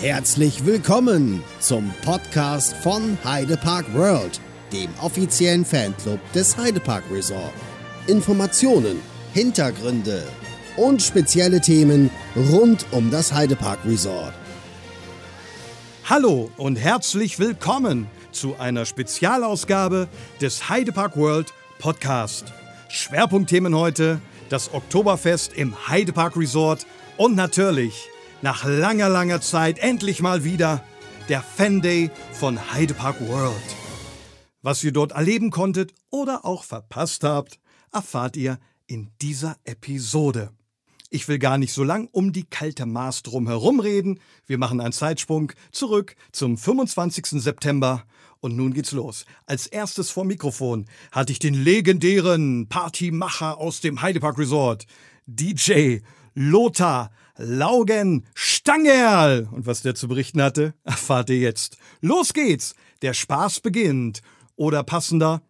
Herzlich willkommen zum Podcast von Heidepark World, dem offiziellen Fanclub des Heidepark Resort. Informationen, Hintergründe und spezielle Themen rund um das Heidepark Resort. Hallo und herzlich willkommen zu einer Spezialausgabe des Heidepark World Podcast. Schwerpunktthemen heute das Oktoberfest im Heidepark Resort und natürlich nach langer, langer Zeit endlich mal wieder der Fan Day von Heidepark World. Was ihr dort erleben konntet oder auch verpasst habt, erfahrt ihr in dieser Episode. Ich will gar nicht so lang um die kalte Maß drum herum reden. Wir machen einen Zeitsprung zurück zum 25. September und nun geht's los. Als erstes vor Mikrofon hatte ich den legendären Partymacher aus dem Heidepark Resort, DJ Lothar Laugen Stangerl. Und was der zu berichten hatte, erfahrt ihr jetzt. Los geht's, der Spaß beginnt. Oder passender,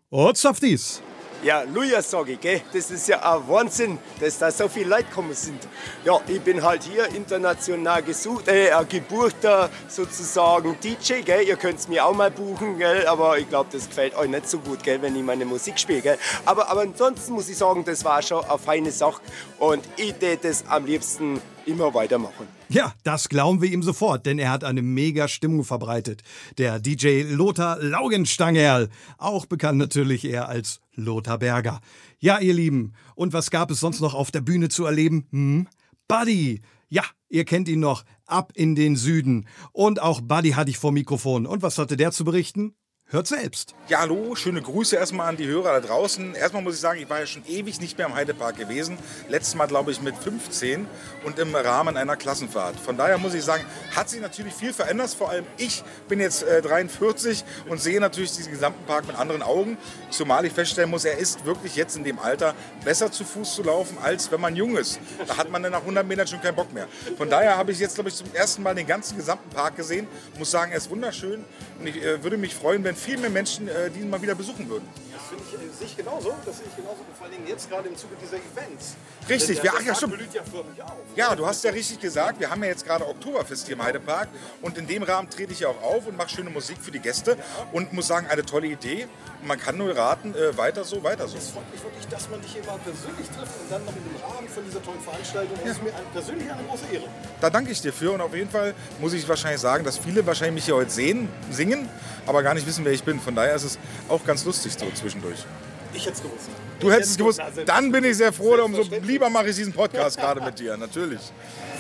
dies? Ja, Lujas sage ich, gell? das ist ja ein Wahnsinn, dass da so viele Leute gekommen sind. Ja, ich bin halt hier international gesucht, äh, ein gebuchter sozusagen DJ, gell? ihr könnt es mir auch mal buchen, gell? aber ich glaube, das gefällt euch nicht so gut, gell? wenn ich meine Musik spiele. Gell? Aber, aber ansonsten muss ich sagen, das war schon eine feine Sache und ich täte das am liebsten immer weitermachen. Ja, das glauben wir ihm sofort, denn er hat eine mega Stimmung verbreitet. Der DJ Lothar Laugenstangerl, auch bekannt natürlich eher als Lothar Berger. Ja, ihr Lieben, und was gab es sonst noch auf der Bühne zu erleben? Hm? Buddy! Ja, ihr kennt ihn noch. Ab in den Süden. Und auch Buddy hatte ich vor Mikrofon. Und was hatte der zu berichten? Hört selbst. Ja, hallo, schöne Grüße erstmal an die Hörer da draußen. Erstmal muss ich sagen, ich war ja schon ewig nicht mehr im Heidepark gewesen. Letztes Mal, glaube ich, mit 15 und im Rahmen einer Klassenfahrt. Von daher muss ich sagen, hat sich natürlich viel verändert. Vor allem ich bin jetzt äh, 43 und sehe natürlich diesen gesamten Park mit anderen Augen. Zumal ich feststellen muss, er ist wirklich jetzt in dem Alter besser zu Fuß zu laufen, als wenn man jung ist. Da hat man dann nach 100 Metern schon keinen Bock mehr. Von daher habe ich jetzt, glaube ich, zum ersten Mal den ganzen gesamten Park gesehen. Muss sagen, er ist wunderschön und ich äh, würde mich freuen, wenn viel mehr Menschen äh, diesen mal wieder besuchen würden. Das finde äh, sehe ich genauso. Das sehe ich genauso. Vor allen Dingen jetzt gerade im Zuge dieser Events. Richtig, wir, ach ja, stimmt. blüht ja förmlich auf. Ja, du hast ja richtig gesagt, wir haben ja jetzt gerade Oktoberfest hier im Heidepark und in dem Rahmen trete ich ja auch auf und mache schöne Musik für die Gäste und muss sagen, eine tolle Idee. Und man kann nur raten, äh, weiter so, weiter so. Es freut mich wirklich, dass man dich hier mal persönlich trifft und dann noch in dem Rahmen von dieser tollen Veranstaltung. Das ist mir ein, persönlich eine große Ehre. Da danke ich dir für und auf jeden Fall muss ich wahrscheinlich sagen, dass viele wahrscheinlich mich hier heute sehen, singen, aber gar nicht wissen, wer ich bin. Von daher ist es auch ganz lustig so zwischendurch. Ich hätte es gewusst. Du hättest es gewusst, dann bin ich sehr froh, umso lieber mache ich diesen Podcast gerade mit dir, natürlich.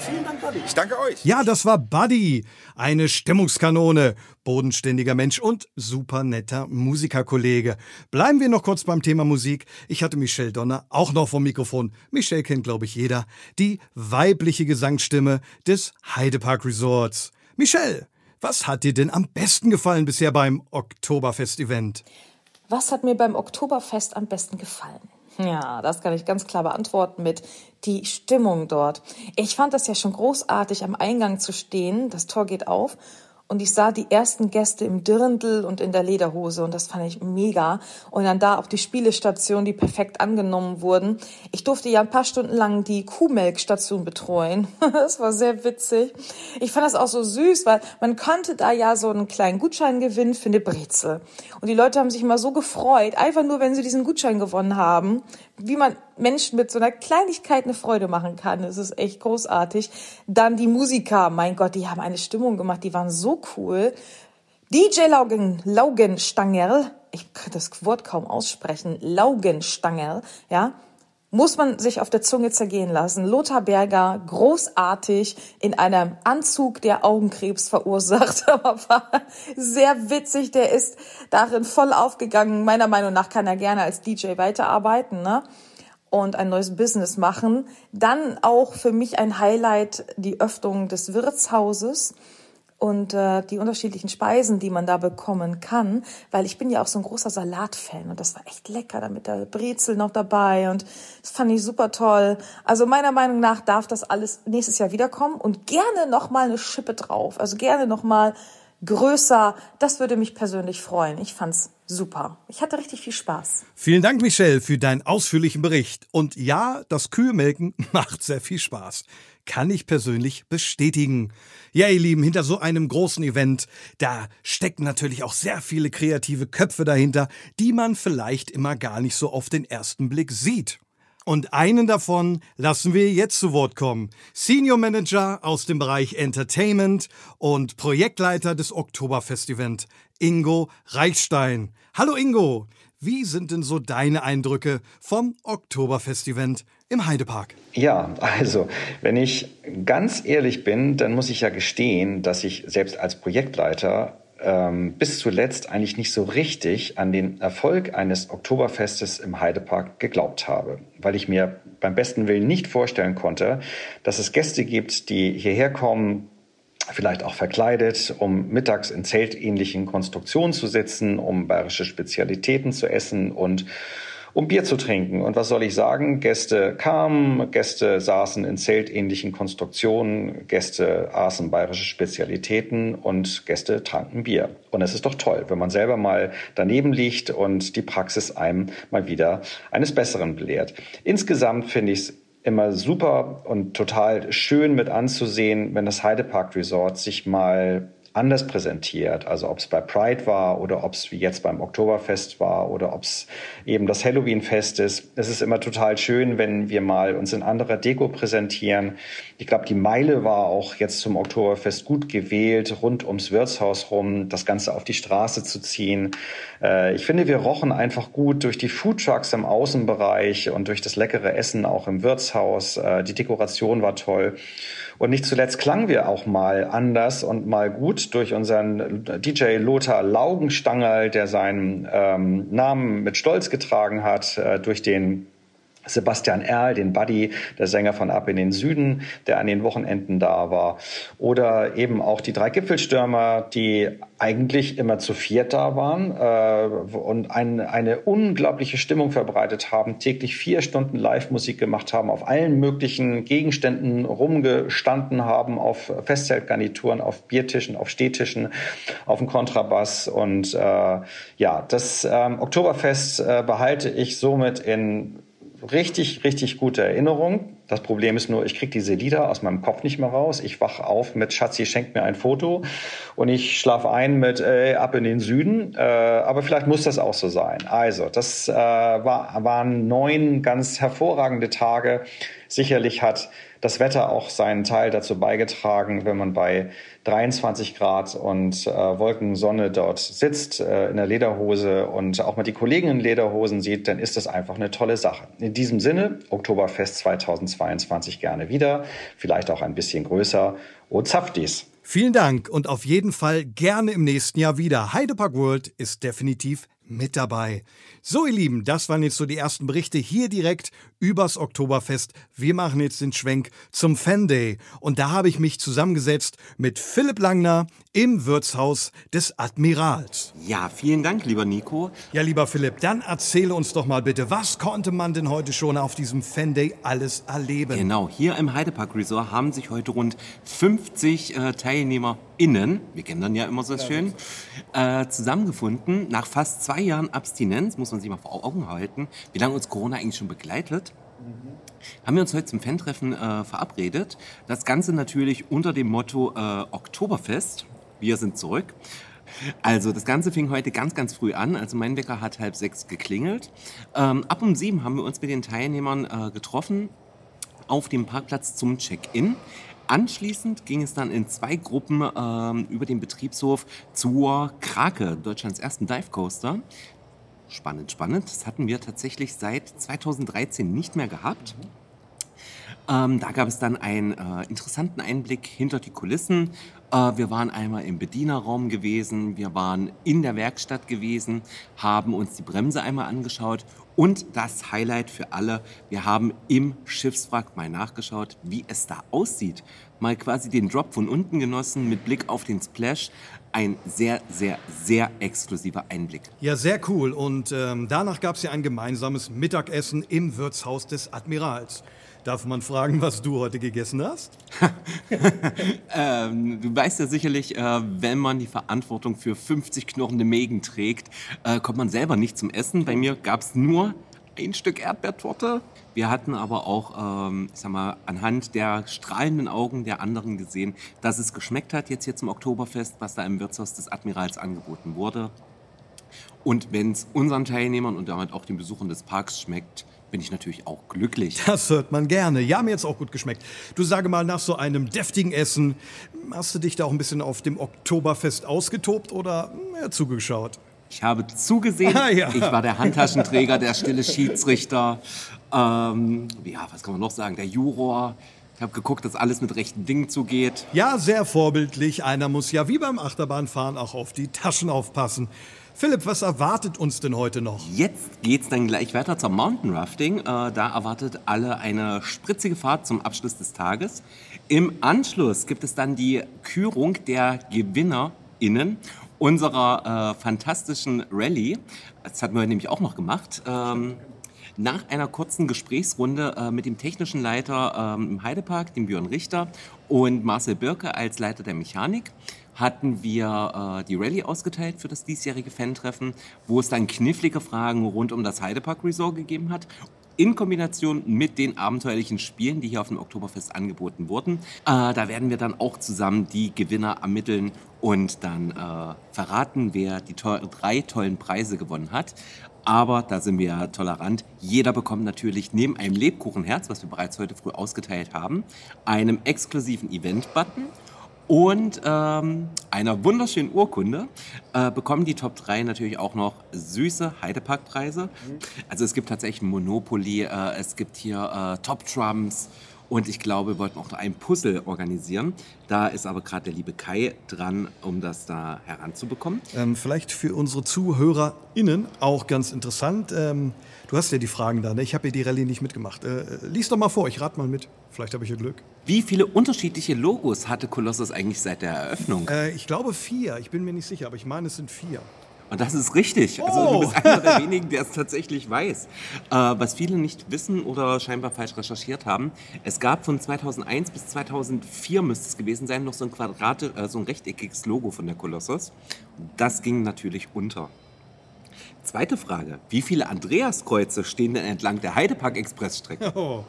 Vielen Dank, Buddy. Ich danke euch. Ja, das war Buddy, eine Stimmungskanone, bodenständiger Mensch und super netter Musikerkollege. Bleiben wir noch kurz beim Thema Musik. Ich hatte Michelle Donner auch noch vom Mikrofon. Michelle kennt, glaube ich, jeder. Die weibliche Gesangsstimme des Heidepark Resorts. Michelle, was hat dir denn am besten gefallen bisher beim Oktoberfest-Event? Was hat mir beim Oktoberfest am besten gefallen? Ja, das kann ich ganz klar beantworten mit die Stimmung dort. Ich fand das ja schon großartig, am Eingang zu stehen. Das Tor geht auf und ich sah die ersten Gäste im Dirndl und in der Lederhose und das fand ich mega. Und dann da auch die Spielestationen, die perfekt angenommen wurden. Ich durfte ja ein paar Stunden lang die Kuhmelkstation betreuen. Das war sehr witzig. Ich fand das auch so süß, weil man konnte da ja so einen kleinen Gutschein gewinnen für eine Brezel. Und die Leute haben sich immer so gefreut, einfach nur, wenn sie diesen Gutschein gewonnen haben, wie man Menschen mit so einer Kleinigkeit eine Freude machen kann. Das ist echt großartig. Dann die Musiker, mein Gott, die haben eine Stimmung gemacht, die waren so cool. DJ Laugen, Laugenstangerl, ich kann das Wort kaum aussprechen, Laugenstangerl, ja, muss man sich auf der Zunge zergehen lassen. Lothar Berger, großartig, in einem Anzug, der Augenkrebs verursacht, aber war sehr witzig. Der ist darin voll aufgegangen. Meiner Meinung nach kann er gerne als DJ weiterarbeiten, ne? Und ein neues Business machen. Dann auch für mich ein Highlight, die Öffnung des Wirtshauses und äh, die unterschiedlichen Speisen, die man da bekommen kann, weil ich bin ja auch so ein großer Salatfan und das war echt lecker, da mit der Brezel noch dabei und das fand ich super toll. Also meiner Meinung nach darf das alles nächstes Jahr wiederkommen und gerne noch mal eine Schippe drauf, also gerne noch mal größer. Das würde mich persönlich freuen. Ich fand's super. Ich hatte richtig viel Spaß. Vielen Dank, Michelle, für deinen ausführlichen Bericht. Und ja, das Kühemelken macht sehr viel Spaß. Kann ich persönlich bestätigen. Ja, ihr Lieben, hinter so einem großen Event, da stecken natürlich auch sehr viele kreative Köpfe dahinter, die man vielleicht immer gar nicht so auf den ersten Blick sieht. Und einen davon lassen wir jetzt zu Wort kommen. Senior Manager aus dem Bereich Entertainment und Projektleiter des Oktoberfest-Event, Ingo Reichstein. Hallo Ingo, wie sind denn so deine Eindrücke vom Oktoberfest-Event im Heidepark? Ja, also, wenn ich ganz ehrlich bin, dann muss ich ja gestehen, dass ich selbst als Projektleiter ähm, bis zuletzt eigentlich nicht so richtig an den Erfolg eines Oktoberfestes im Heidepark geglaubt habe, weil ich mir beim besten Willen nicht vorstellen konnte, dass es Gäste gibt, die hierher kommen, vielleicht auch verkleidet, um mittags in zeltähnlichen Konstruktionen zu sitzen, um bayerische Spezialitäten zu essen und um Bier zu trinken. Und was soll ich sagen? Gäste kamen, Gäste saßen in zeltähnlichen Konstruktionen, Gäste aßen bayerische Spezialitäten und Gäste tranken Bier. Und es ist doch toll, wenn man selber mal daneben liegt und die Praxis einem mal wieder eines Besseren belehrt. Insgesamt finde ich es immer super und total schön mit anzusehen, wenn das Heidepark Resort sich mal anders präsentiert. Also ob es bei Pride war oder ob es wie jetzt beim Oktoberfest war oder ob es eben das Halloween-Fest ist. Es ist immer total schön, wenn wir mal uns in anderer Deko präsentieren. Ich glaube, die Meile war auch jetzt zum Oktoberfest gut gewählt, rund ums Wirtshaus rum, das Ganze auf die Straße zu ziehen. Äh, ich finde, wir rochen einfach gut durch die Foodtrucks im Außenbereich und durch das leckere Essen auch im Wirtshaus. Äh, die Dekoration war toll. Und nicht zuletzt klangen wir auch mal anders und mal gut durch unseren DJ Lothar Laugenstangerl, der seinen ähm, Namen mit Stolz getragen hat, äh, durch den Sebastian Erl, den Buddy, der Sänger von Ab in den Süden, der an den Wochenenden da war. Oder eben auch die drei Gipfelstürmer, die eigentlich immer zu viert da waren äh, und ein, eine unglaubliche Stimmung verbreitet haben, täglich vier Stunden Live-Musik gemacht haben, auf allen möglichen Gegenständen rumgestanden haben, auf Festzeltgarnituren, auf Biertischen, auf Stehtischen, auf dem Kontrabass. Und äh, ja, das ähm, Oktoberfest äh, behalte ich somit in richtig, richtig gute Erinnerung. Das Problem ist nur, ich kriege diese Lieder aus meinem Kopf nicht mehr raus. Ich wache auf mit Schatzi schenkt mir ein Foto und ich schlafe ein mit äh, ab in den Süden. Äh, aber vielleicht muss das auch so sein. Also, das äh, war, waren neun ganz hervorragende Tage. Sicherlich hat das Wetter auch seinen Teil dazu beigetragen, wenn man bei 23 Grad und äh, Wolkensonne dort sitzt, äh, in der Lederhose und auch mal die Kollegen in Lederhosen sieht, dann ist das einfach eine tolle Sache. In diesem Sinne, Oktoberfest 2022 gerne wieder, vielleicht auch ein bisschen größer und Zaftis. Vielen Dank und auf jeden Fall gerne im nächsten Jahr wieder. Heidepark World ist definitiv mit dabei. So, ihr Lieben, das waren jetzt so die ersten Berichte hier direkt übers Oktoberfest. Wir machen jetzt den Schwenk zum Fan Day. Und da habe ich mich zusammengesetzt mit Philipp Langner im Wirtshaus des Admirals. Ja, vielen Dank, lieber Nico. Ja, lieber Philipp, dann erzähle uns doch mal bitte, was konnte man denn heute schon auf diesem Fan Day alles erleben? Genau, hier im Heidepark Resort haben sich heute rund 50 äh, TeilnehmerInnen, wir kennen dann ja immer so schön, äh, zusammengefunden. Nach fast zwei Jahren Abstinenz, muss man sich mal vor Augen halten, wie lange uns Corona eigentlich schon begleitet. Mhm. Haben wir uns heute zum Fan-Treffen äh, verabredet. Das Ganze natürlich unter dem Motto äh, Oktoberfest. Wir sind zurück. Also das Ganze fing heute ganz, ganz früh an. Also mein Wecker hat halb sechs geklingelt. Ähm, ab um sieben haben wir uns mit den Teilnehmern äh, getroffen auf dem Parkplatz zum Check-in. Anschließend ging es dann in zwei Gruppen ähm, über den Betriebshof zur Krake, Deutschlands ersten Dive Coaster. Spannend, spannend. Das hatten wir tatsächlich seit 2013 nicht mehr gehabt. Ähm, da gab es dann einen äh, interessanten Einblick hinter die Kulissen. Äh, wir waren einmal im Bedienerraum gewesen, wir waren in der Werkstatt gewesen, haben uns die Bremse einmal angeschaut und das Highlight für alle, wir haben im Schiffswrack mal nachgeschaut, wie es da aussieht. Mal quasi den Drop von unten genossen mit Blick auf den Splash. Ein sehr, sehr, sehr exklusiver Einblick. Ja, sehr cool. Und ähm, danach gab es ja ein gemeinsames Mittagessen im Wirtshaus des Admirals. Darf man fragen, was du heute gegessen hast? ähm, du weißt ja sicherlich, äh, wenn man die Verantwortung für 50 knurrende Mägen trägt, äh, kommt man selber nicht zum Essen. Bei mir gab es nur ein Stück Erdbeertorte. Wir hatten aber auch, ähm, ich sag mal, anhand der strahlenden Augen der anderen gesehen, dass es geschmeckt hat jetzt hier zum Oktoberfest, was da im Wirtshaus des Admirals angeboten wurde. Und wenn es unseren Teilnehmern und damit auch den Besuchern des Parks schmeckt, bin ich natürlich auch glücklich. Das hört man gerne. Ja, mir jetzt auch gut geschmeckt. Du sage mal, nach so einem deftigen Essen, hast du dich da auch ein bisschen auf dem Oktoberfest ausgetobt oder mehr zugeschaut? Ich habe zugesehen, Ah, ja. ich war der Handtaschenträger, der stille Schiedsrichter, ähm, ja, was kann man noch sagen, der Juror. Ich habe geguckt, dass alles mit rechten Dingen zugeht. Ja, sehr vorbildlich. Einer muss ja wie beim Achterbahnfahren auch auf die Taschen aufpassen. Philipp, was erwartet uns denn heute noch? Jetzt geht's dann gleich weiter zum Mountain Rafting. Äh, da erwartet alle eine spritzige Fahrt zum Abschluss des Tages. Im Anschluss gibt es dann die Kürung der GewinnerInnen unserer äh, fantastischen Rallye. Das hatten wir nämlich auch noch gemacht. Ähm, nach einer kurzen Gesprächsrunde äh, mit dem technischen Leiter ähm, im Heidepark, dem Björn Richter, und Marcel Birke als Leiter der Mechanik hatten wir äh, die Rallye ausgeteilt für das diesjährige Fan-Treffen, wo es dann knifflige Fragen rund um das Heidepark Resort gegeben hat. In Kombination mit den abenteuerlichen Spielen, die hier auf dem Oktoberfest angeboten wurden. Äh, da werden wir dann auch zusammen die Gewinner ermitteln und dann äh, verraten, wer die to drei tollen Preise gewonnen hat. Aber da sind wir ja tolerant. Jeder bekommt natürlich neben einem Lebkuchenherz, was wir bereits heute früh ausgeteilt haben, einem exklusiven Event-Button und ähm, einer wunderschönen Urkunde äh, bekommen die Top 3 natürlich auch noch süße Heideparkpreise. Also es gibt tatsächlich Monopoly, äh, es gibt hier äh, Top Trumps und ich glaube, wir wollten auch noch ein Puzzle organisieren. Da ist aber gerade der liebe Kai dran, um das da heranzubekommen. Ähm, vielleicht für unsere ZuhörerInnen auch ganz interessant. Ähm, du hast ja die Fragen da, ne? Ich habe ja die Rallye nicht mitgemacht. Äh, lies doch mal vor, ich rate mal mit. Vielleicht habe ich ja Glück. Wie viele unterschiedliche Logos hatte Colossus eigentlich seit der Eröffnung? Äh, ich glaube vier, ich bin mir nicht sicher, aber ich meine, es sind vier. Und das ist richtig. Also Oh. du bist einer der wenigen, der es tatsächlich weiß. Äh, was viele nicht wissen oder scheinbar falsch recherchiert haben, es gab von 2001 bis 2004 müsste es gewesen sein, noch so ein Quadrate, äh, so ein rechteckiges Logo von der Kolossus. Das ging natürlich unter. Zweite Frage. Wie viele Andreaskreuze stehen denn entlang der Heidepark-Expressstrecke? Oh,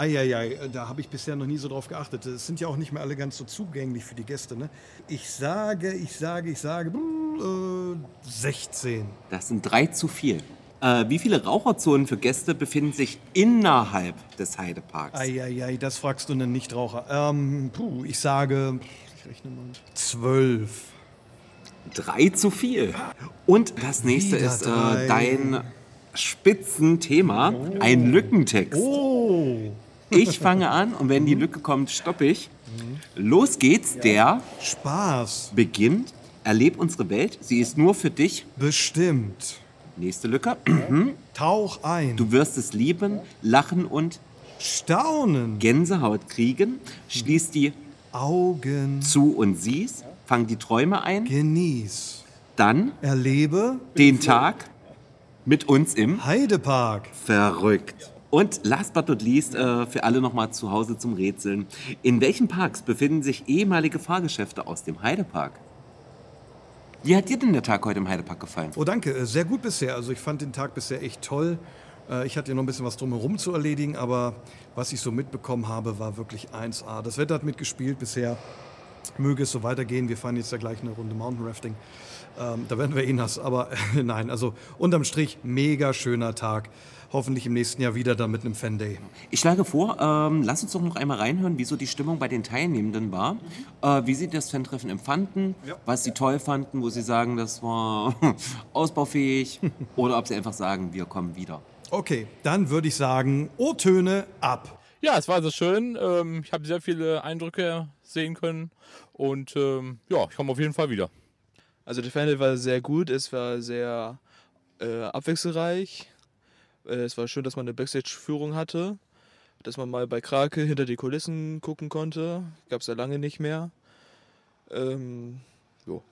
eieiei, da habe ich bisher noch nie so drauf geachtet. Es sind ja auch nicht mehr alle ganz so zugänglich für die Gäste. Ne? Ich sage, ich sage, ich sage, äh, 16. Das sind drei zu viel. Äh, wie viele Raucherzonen für Gäste befinden sich innerhalb des Heideparks? Eieiei, das fragst du einen Nichtraucher. Ähm, puh, ich sage, ich rechne mal. 12. Drei zu viel. Und das nächste Wieder ist äh, dein Spitzenthema, ein Lückentext. Oh, Ich fange an und wenn die Lücke kommt, stoppe ich. Los geht's, der Spaß. beginnt. Erleb unsere Welt, sie ist nur für dich. Bestimmt. Nächste Lücke. Tauch ein. Du wirst es lieben, lachen und Staunen. Gänsehaut kriegen. Schließ die Augen. zu und siehst. Fang die Träume ein. Genieß. Dann Erlebe den Tag mit uns im Heidepark. Verrückt. Und last but not least, äh, für alle nochmal zu Hause zum Rätseln. In welchen Parks befinden sich ehemalige Fahrgeschäfte aus dem Heidepark? Wie hat dir denn der Tag heute im Heidepark gefallen? Oh, danke. Äh, Sehr gut bisher. Also ich fand den Tag bisher echt toll. Äh, Ich hatte ja noch ein bisschen was drumherum zu erledigen, aber was ich so mitbekommen habe, war wirklich 1A. Das Wetter hat mitgespielt bisher. Möge es so weitergehen. Wir fahren jetzt ja gleich eine Runde Mountain Rafting. Ähm, da werden wir eh nass. Aber nein, also unterm Strich mega schöner Tag. Hoffentlich im nächsten Jahr wieder dann mit einem Fan Day. Ich schlage vor, ähm, lass uns doch noch einmal reinhören, wie so die Stimmung bei den Teilnehmenden war. Äh, wie sie das Fan-Treffen empfanden, was sie toll fanden, wo sie sagen, das war ausbaufähig. oder ob sie einfach sagen, wir kommen wieder. Okay, dann würde ich sagen, O-Töne ab. Ja, es war also schön. Ähm, ich habe sehr viele Eindrücke sehen können und ähm, ja, ich komme auf jeden Fall wieder. Also der Fanel war sehr gut, es war sehr äh, abwechslungsreich. Äh, es war schön, dass man eine Backstage-Führung hatte, dass man mal bei Krake hinter die Kulissen gucken konnte. Gab es ja lange nicht mehr. Ähm, jo.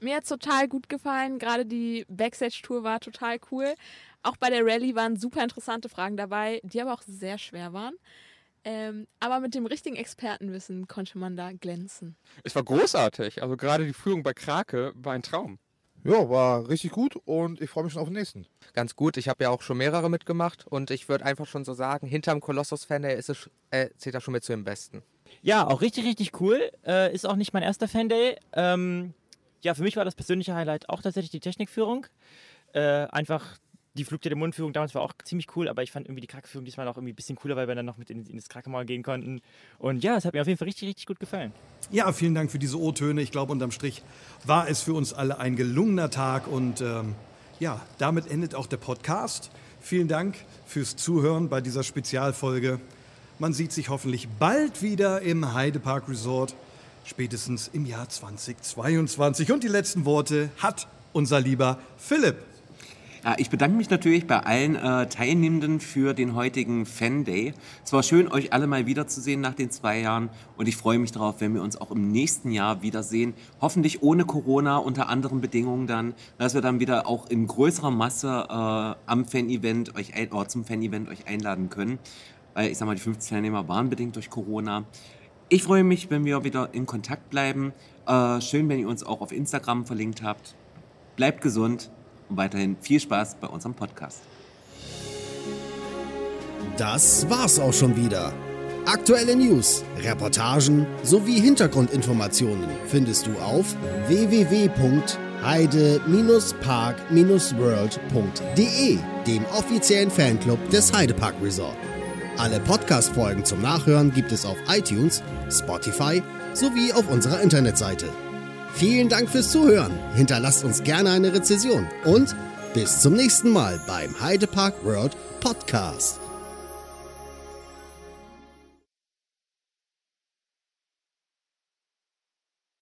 Mir hat es total gut gefallen. Gerade die Backstage-Tour war total cool. Auch bei der Rallye waren super interessante Fragen dabei, die aber auch sehr schwer waren. Ähm, aber mit dem richtigen Expertenwissen konnte man da glänzen. Es war großartig. Also gerade die Führung bei Krake war ein Traum. Ja, war richtig gut und ich freue mich schon auf den nächsten. Ganz gut, ich habe ja auch schon mehrere mitgemacht und ich würde einfach schon so sagen, hinterm Kolossus-Fan, der ist es, äh, zählt er schon mit zu den Besten. Ja, auch richtig, richtig cool. Äh, ist auch nicht mein erster Fan-Day. Ähm, ja, für mich war das persönliche Highlight auch tatsächlich die Technikführung. Äh, einfach die Flug der Mundführung damals war auch ziemlich cool, aber ich fand irgendwie die Krakeführung diesmal auch irgendwie ein bisschen cooler, weil wir dann noch mit in, in das Krakemaul gehen konnten. Und ja, es hat mir auf jeden Fall richtig, richtig gut gefallen. Ja, vielen Dank für diese O-Töne. Ich glaube, unterm Strich war es für uns alle ein gelungener Tag und ähm, ja, damit endet auch der Podcast. Vielen Dank fürs Zuhören bei dieser Spezialfolge. Man sieht sich hoffentlich bald wieder im Heidepark Resort, spätestens im Jahr 2022. Und die letzten Worte hat unser lieber Philipp. Ja, ich bedanke mich natürlich bei allen äh, Teilnehmenden für den heutigen Fan Day. Es war schön, euch alle mal wiederzusehen nach den zwei Jahren und ich freue mich darauf, wenn wir uns auch im nächsten Jahr wiedersehen. Hoffentlich ohne Corona, unter anderen Bedingungen dann, dass wir dann wieder auch in größerer Masse äh, am Fan-Event euch ein, oder zum Fan-Event euch einladen können. Weil ich sag mal, die 50 Teilnehmer waren bedingt durch Corona. Ich freue mich, wenn wir wieder in Kontakt bleiben. Äh, schön, wenn ihr uns auch auf Instagram verlinkt habt. Bleibt gesund und weiterhin viel Spaß bei unserem Podcast. Das war's auch schon wieder. Aktuelle News, Reportagen sowie Hintergrundinformationen findest du auf www.heide-park-world.de, dem offiziellen Fanclub des Heidepark Resort. Alle Podcast-Folgen zum Nachhören gibt es auf iTunes, Spotify sowie auf unserer Internetseite. Vielen Dank fürs Zuhören. Hinterlasst uns gerne eine Rezession und bis zum nächsten Mal beim Heidepark World Podcast.